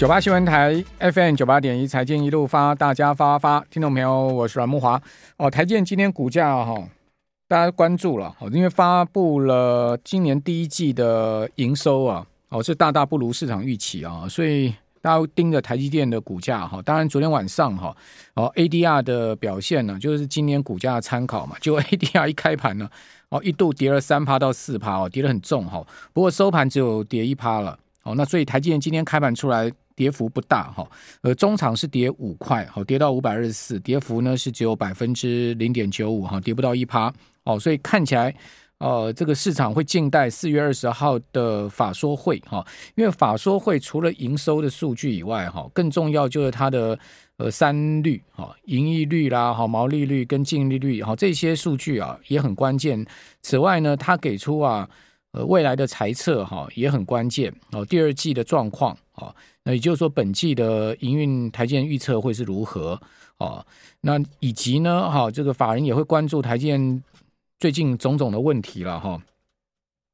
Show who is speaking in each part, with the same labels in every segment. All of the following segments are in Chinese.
Speaker 1: 九八新闻台 FM 九八点一财经一路发，大家发发，听众朋友，我是阮木华。哦，台积电今天股价哈，大家关注了，因为发布了今年第一季的营收啊，哦是大大不如市场预期啊，所以大家盯着台积电的股价哈。当然，昨天晚上哈，哦 ADR 的表现呢，就是今年股价的参考嘛。就 ADR 一开盘呢，哦一度跌了三趴到四趴哦，跌得很重哈。不过收盘只有跌一趴了。哦，那所以台积电今天开盘出来。跌幅不大哈，呃，中场是跌五块，好，跌到五百二十四，跌幅呢是只有百分之零点九五哈，跌不到一趴，哦，所以看起来，呃，这个市场会静待四月二十号的法说会哈，因为法说会除了营收的数据以外哈，更重要就是它的呃三率哈，盈利率啦，哈，毛利率跟净利率哈，这些数据啊也很关键。此外呢，它给出啊。呃，未来的财测哈也很关键哦。第二季的状况啊，那也就是说，本季的营运台积电预测会是如何哦？那以及呢，哈，这个法人也会关注台积电最近种种的问题了哈。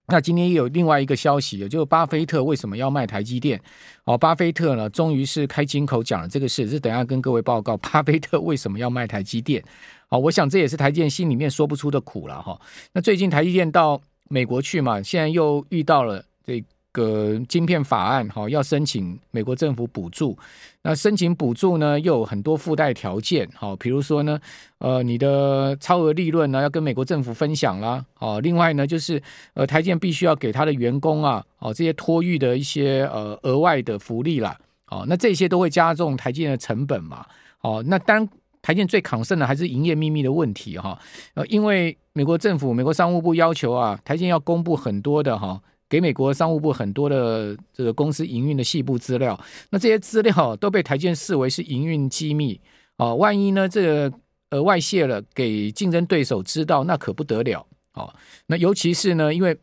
Speaker 1: 那今天也有另外一个消息，就是巴菲特为什么要卖台积电？哦，巴菲特呢，终于是开金口讲了这个事，是等下跟各位报告巴菲特为什么要卖台积电。好，我想这也是台积电心里面说不出的苦了哈。那最近台积电到美国去嘛，现在又遇到了这个晶片法案，哈，要申请美国政府补助。那申请补助呢，又有很多附带条件，好，比如说呢，呃，你的超额利润呢要跟美国政府分享啦，哦，另外呢就是呃，台建必须要给他的员工啊，哦，这些托育的一些呃额外的福利啦，哦，那这些都会加重台建的成本嘛，哦，那当台建最抗胜的还是营业秘密的问题哈，呃，因为美国政府、美国商务部要求啊，台建要公布很多的哈，给美国商务部很多的这个公司营运的细部资料，那这些资料都被台建视为是营运机密啊，万一呢这个呃外泄了，给竞争对手知道，那可不得了啊。那尤其是呢，因为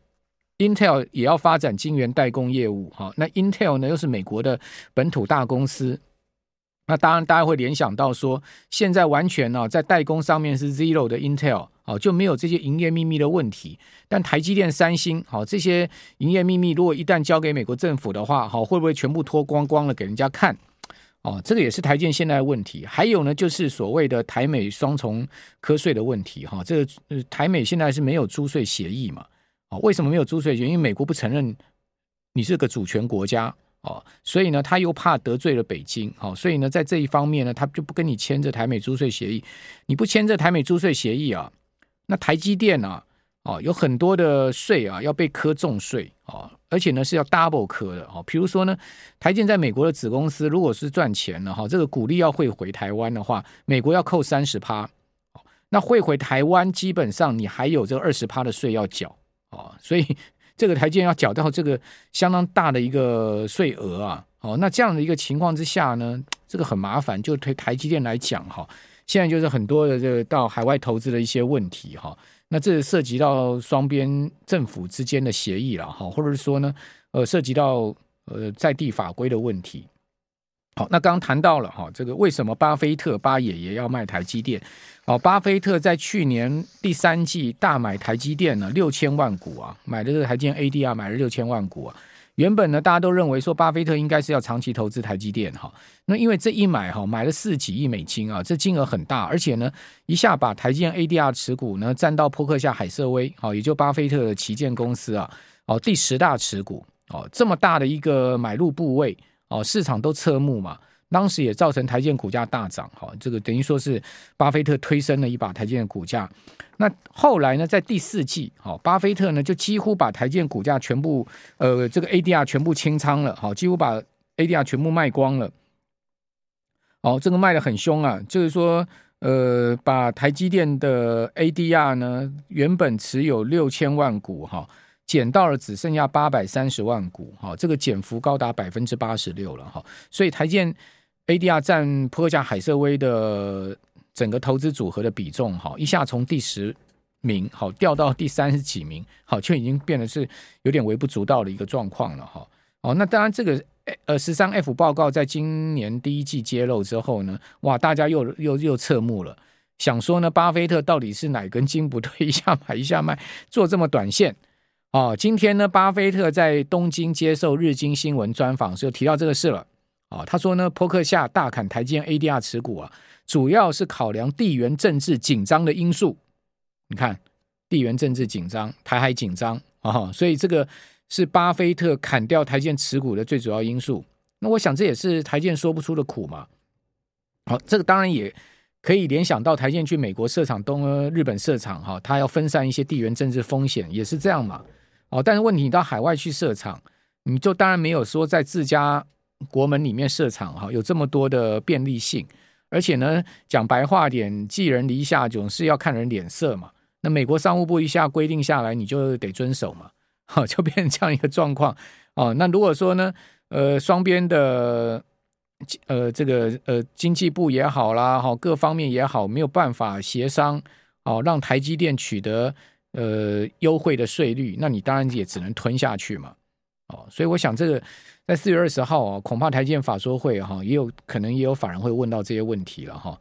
Speaker 1: Intel 也要发展晶圆代工业务哈，那 Intel 呢又是美国的本土大公司。那当然，大家会联想到说，现在完全呢，在代工上面是 zero 的 Intel，哦，就没有这些营业秘密的问题。但台积电、三星，好，这些营业秘密，如果一旦交给美国政府的话，好，会不会全部脱光光了给人家看？哦，这个也是台积电现在的问题。还有呢，就是所谓的台美双重课税的问题，哈，这个台美现在是没有租税协议嘛？哦，为什么没有租税协议？因为美国不承认你是个主权国家。哦，所以呢，他又怕得罪了北京，哦，所以呢，在这一方面呢，他就不跟你签这台美租税协议。你不签这台美租税协议啊，那台积电啊，哦，有很多的税啊要被课重税啊，而且呢是要 double 课的哦。比如说呢，台积电在美国的子公司如果是赚钱了哈，这个股利要汇回台湾的话，美国要扣三十趴，那汇回台湾基本上你还有这个二十趴的税要缴啊，所以。这个台积电要缴到这个相当大的一个税额啊，哦，那这样的一个情况之下呢，这个很麻烦。就对台积电来讲，哈，现在就是很多的这个到海外投资的一些问题，哈，那这涉及到双边政府之间的协议了，哈，或者是说呢，呃，涉及到呃在地法规的问题。好，那刚刚谈到了哈，这个为什么巴菲特巴爷爷要卖台积电？哦，巴菲特在去年第三季大买台积电呢，六千万股啊，买的这个台积电 ADR 买了六千万股啊。原本呢，大家都认为说巴菲特应该是要长期投资台积电哈。那因为这一买哈，买了四几亿美金啊，这金额很大，而且呢，一下把台积电 ADR 持股呢占到扑克下海瑟威，好，也就巴菲特的旗舰公司啊，哦，第十大持股哦，这么大的一个买入部位。哦，市场都侧目嘛，当时也造成台积电股价大涨，哈，这个等于说是巴菲特推升了一把台积电股价。那后来呢，在第四季，好，巴菲特呢就几乎把台积电股价全部，呃，这个 ADR 全部清仓了，哈，几乎把 ADR 全部卖光了。哦，这个卖得很凶啊，就是说，呃，把台积电的 ADR 呢，原本持有六千万股，哈。减到了只剩下八百三十万股，哈，这个减幅高达百分之八十六了，哈，所以台积电 ADR 占波克夏海瑟威的整个投资组合的比重，哈，一下从第十名，好掉到第三十几名，好，就已经变得是有点微不足道的一个状况了，哈，哦，那当然这个呃十三 F 报告在今年第一季揭露之后呢，哇，大家又又又侧目了，想说呢，巴菲特到底是哪根筋不对，一下买一下卖，做这么短线。哦，今天呢，巴菲特在东京接受日经新闻专访时，候提到这个事了。啊，他说呢，波克夏大砍台积电 ADR 持股啊，主要是考量地缘政治紧张的因素。你看，地缘政治紧张，台海紧张啊，所以这个是巴菲特砍掉台积电持股的最主要因素。那我想这也是台积电说不出的苦嘛。好，这个当然也可以联想到台积电去美国设厂、东日本设厂哈，它要分散一些地缘政治风险，也是这样嘛。哦，但是问题你到海外去设厂，你就当然没有说在自家。国门里面设厂哈，有这么多的便利性，而且呢，讲白话点，寄人篱下总是要看人脸色嘛。那美国商务部一下规定下来，你就得遵守嘛，好，就变成这样一个状况哦。那如果说呢，呃，双边的呃这个呃经济部也好啦，哈，各方面也好，没有办法协商哦，让台积电取得呃优惠的税率，那你当然也只能吞下去嘛。哦，所以我想这个。在四月二十号啊，恐怕台积电法说会哈，也有可能也有法人会问到这些问题了哈。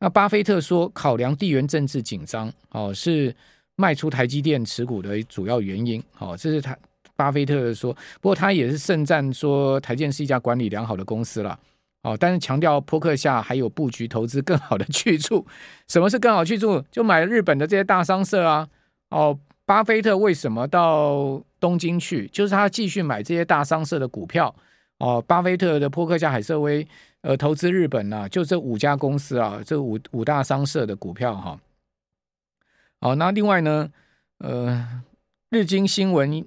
Speaker 1: 那巴菲特说，考量地缘政治紧张哦，是卖出台积电持股的主要原因。哦，这是他巴菲特说，不过他也是盛赞说台积电是一家管理良好的公司了。哦，但是强调波克夏还有布局投资更好的去处。什么是更好去处？就买日本的这些大商社啊。哦，巴菲特为什么到？东京去，就是他继续买这些大商社的股票哦。巴菲特的波克夏海瑟威，呃，投资日本啊，就这五家公司啊，这五五大商社的股票哈。好，那另外呢，呃，日经新闻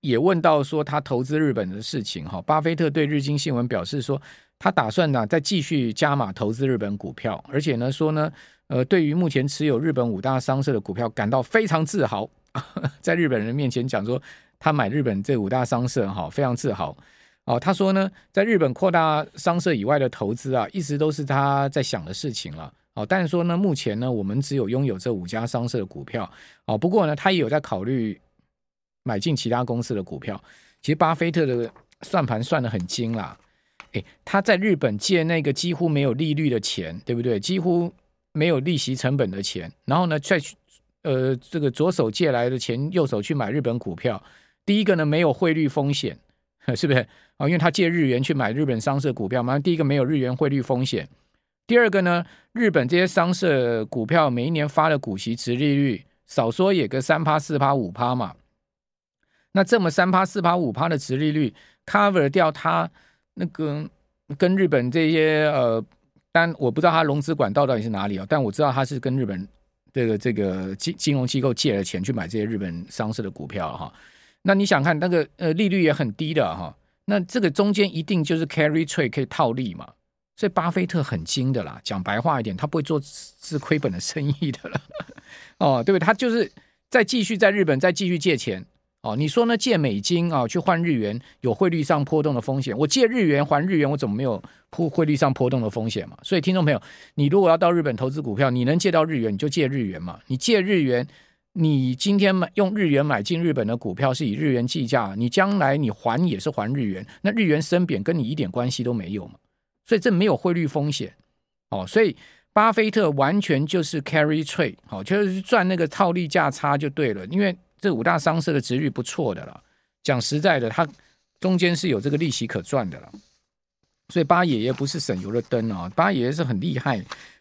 Speaker 1: 也问到说他投资日本的事情哈。巴菲特对日经新闻表示说，他打算呢再继续加码投资日本股票，而且呢说呢，呃，对于目前持有日本五大商社的股票感到非常自豪，在日本人面前讲说。他买日本这五大商社，哈，非常自豪哦。他说呢，在日本扩大商社以外的投资啊，一直都是他在想的事情了。哦，但是说呢，目前呢，我们只有拥有这五家商社的股票。哦，不过呢，他也有在考虑买进其他公司的股票。其实，巴菲特的算盘算得很精啦。诶，他在日本借那个几乎没有利率的钱，对不对？几乎没有利息成本的钱，然后呢，再去呃，这个左手借来的钱，右手去买日本股票。第一个呢，没有汇率风险，是不是啊？因为他借日元去买日本商社股票嘛。第一个没有日元汇率风险。第二个呢，日本这些商社股票每一年发的股息殖利率，少说也个三趴、四趴、五趴嘛。那这么三趴、四趴、五趴的殖利率，cover 掉它那个跟日本这些呃，但我不知道它融资管道到底是哪里啊？但我知道它是跟日本这个这个金金融机构借了钱去买这些日本上市的股票哈。那你想看那个呃利率也很低的哈，那这个中间一定就是 carry trade 可以套利嘛，所以巴菲特很精的啦，讲白话一点，他不会做是亏本的生意的了，哦，对不对？他就是在继续在日本再继续借钱哦，你说呢？借美金啊去换日元有汇率上波动的风险，我借日元还日元，我怎么没有汇汇率上波动的风险嘛？所以听众朋友，你如果要到日本投资股票，你能借到日元你就借日元嘛，你借日元。你今天买用日元买进日本的股票是以日元计价，你将来你还也是还日元，那日元升贬跟你一点关系都没有嘛，所以这没有汇率风险哦，所以巴菲特完全就是 carry trade，好，就是赚那个套利价差就对了，因为这五大商社的殖率不错的了，讲实在的，它中间是有这个利息可赚的了，所以八爷爷不是省油的灯啊，八爷爷是很厉害，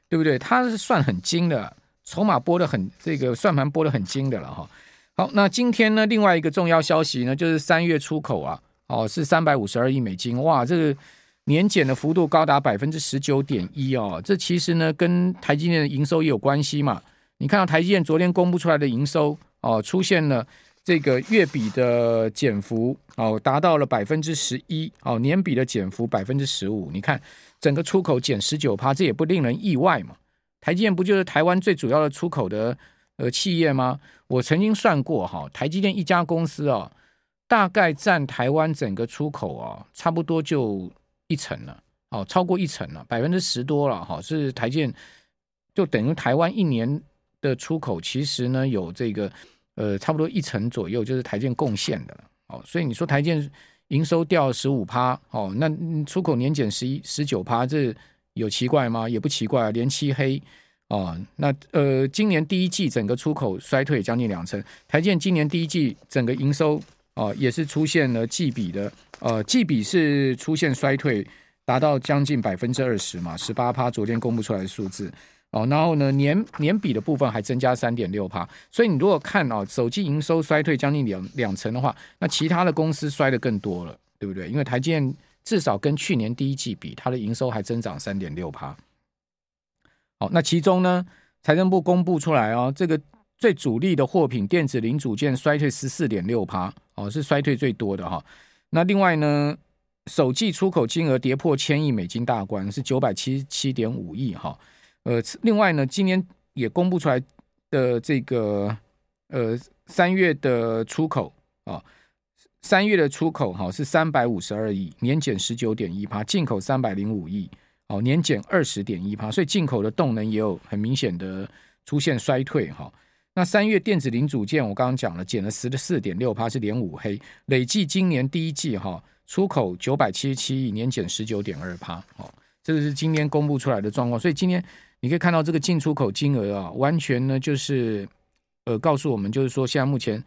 Speaker 1: 对不对？他是算很精的。筹码拨的很，这个算盘拨的很精的了哈。好，那今天呢，另外一个重要消息呢，就是三月出口啊，哦是三百五十二亿美金，哇，这个年减的幅度高达百分之十九点一哦。这其实呢，跟台积电的营收也有关系嘛。你看到台积电昨天公布出来的营收哦，出现了这个月比的减幅哦，达到了百分之十一哦，年比的减幅百分之十五。你看整个出口减十九趴，这也不令人意外嘛。台积电不就是台湾最主要的出口的呃企业吗？我曾经算过哈，台积电一家公司啊，大概占台湾整个出口啊，差不多就一成了，哦，超过一成了，百分之十多了哈，是台积电，就等于台湾一年的出口，其实呢有这个呃差不多一成左右，就是台建贡献的了，哦，所以你说台建营收掉十五趴，哦，那出口年减十一十九趴，这。有奇怪吗？也不奇怪，连漆黑啊。那呃，今年第一季整个出口衰退将近两成。台建今年第一季整个营收哦，也是出现了季比的呃，季比是出现衰退，达到将近百分之二十嘛，十八趴，昨天公布出来的数字哦。然后呢，年年比的部分还增加三点六趴。所以你如果看哦，手机营收衰退将近两两成的话，那其他的公司衰的更多了，对不对？因为台积电至少跟去年第一季比，它的营收还增长三点六趴。好，那其中呢，财政部公布出来哦，这个最主力的货品电子零组件衰退十四点六趴，哦，是衰退最多的哈。那另外呢，首季出口金额跌破千亿美金大关，是九百七十七点五亿哈。呃，另外呢，今年也公布出来的这个呃三月的出口啊，三月的出口哈是三百五十二亿，年减十九点一趴，进口三百零五亿。哦，年减二十点一趴，所以进口的动能也有很明显的出现衰退哈。那三月电子零组件我刚刚讲了，减了十四点六趴，是连五黑，累计今年第一季哈出口九百七十七亿，年减十九点二趴。哦，这个是今天公布出来的状况。所以今天你可以看到这个进出口金额啊，完全呢就是呃告诉我们，就是说现在目前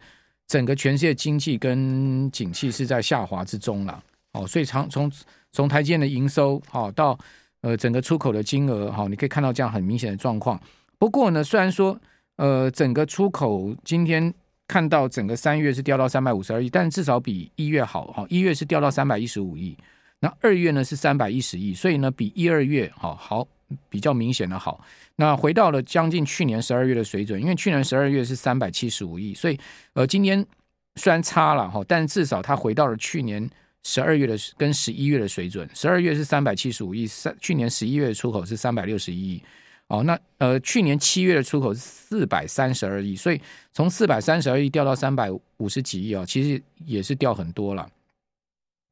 Speaker 1: 整个全世界经济跟景气是在下滑之中了。哦，所以从从从台积电的营收好到呃，整个出口的金额哈，你可以看到这样很明显的状况。不过呢，虽然说呃，整个出口今天看到整个三月是掉到三百五十二亿，但至少比一月好哈。一月是掉到三百一十五亿，那二月呢是三百一十亿，所以呢比一二月好好比较明显的好。那回到了将近去年十二月的水准，因为去年十二月是三百七十五亿，所以呃今天虽然差了哈，但至少它回到了去年。十二月的跟十一月的水准，十二月是三百七十五亿，三去年十一月的出口是三百六十一亿，哦，那呃去年七月的出口是四百三十二亿，所以从四百三十二亿掉到三百五十几亿啊，其实也是掉很多了，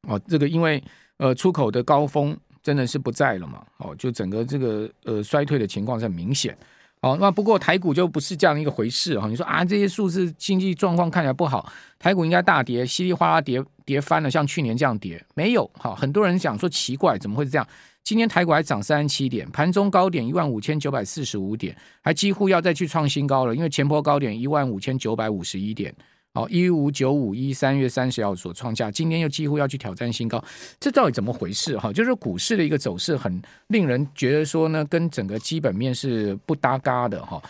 Speaker 1: 哦，这个因为呃出口的高峰真的是不在了嘛，哦，就整个这个呃衰退的情况是很明显。哦，那不过台股就不是这样一个回事哈。你说啊，这些数字经济状况看起来不好，台股应该大跌，稀里哗啦跌跌翻了，像去年这样跌没有？好，很多人讲说奇怪，怎么会是这样？今天台股还涨三十七点，盘中高点一万五千九百四十五点，还几乎要再去创新高了，因为前波高点一万五千九百五十一点。哦，一五九五一三月三十号所创下，今天又几乎要去挑战新高，这到底怎么回事？哈，就是股市的一个走势很令人觉得说呢，跟整个基本面是不搭嘎的哈。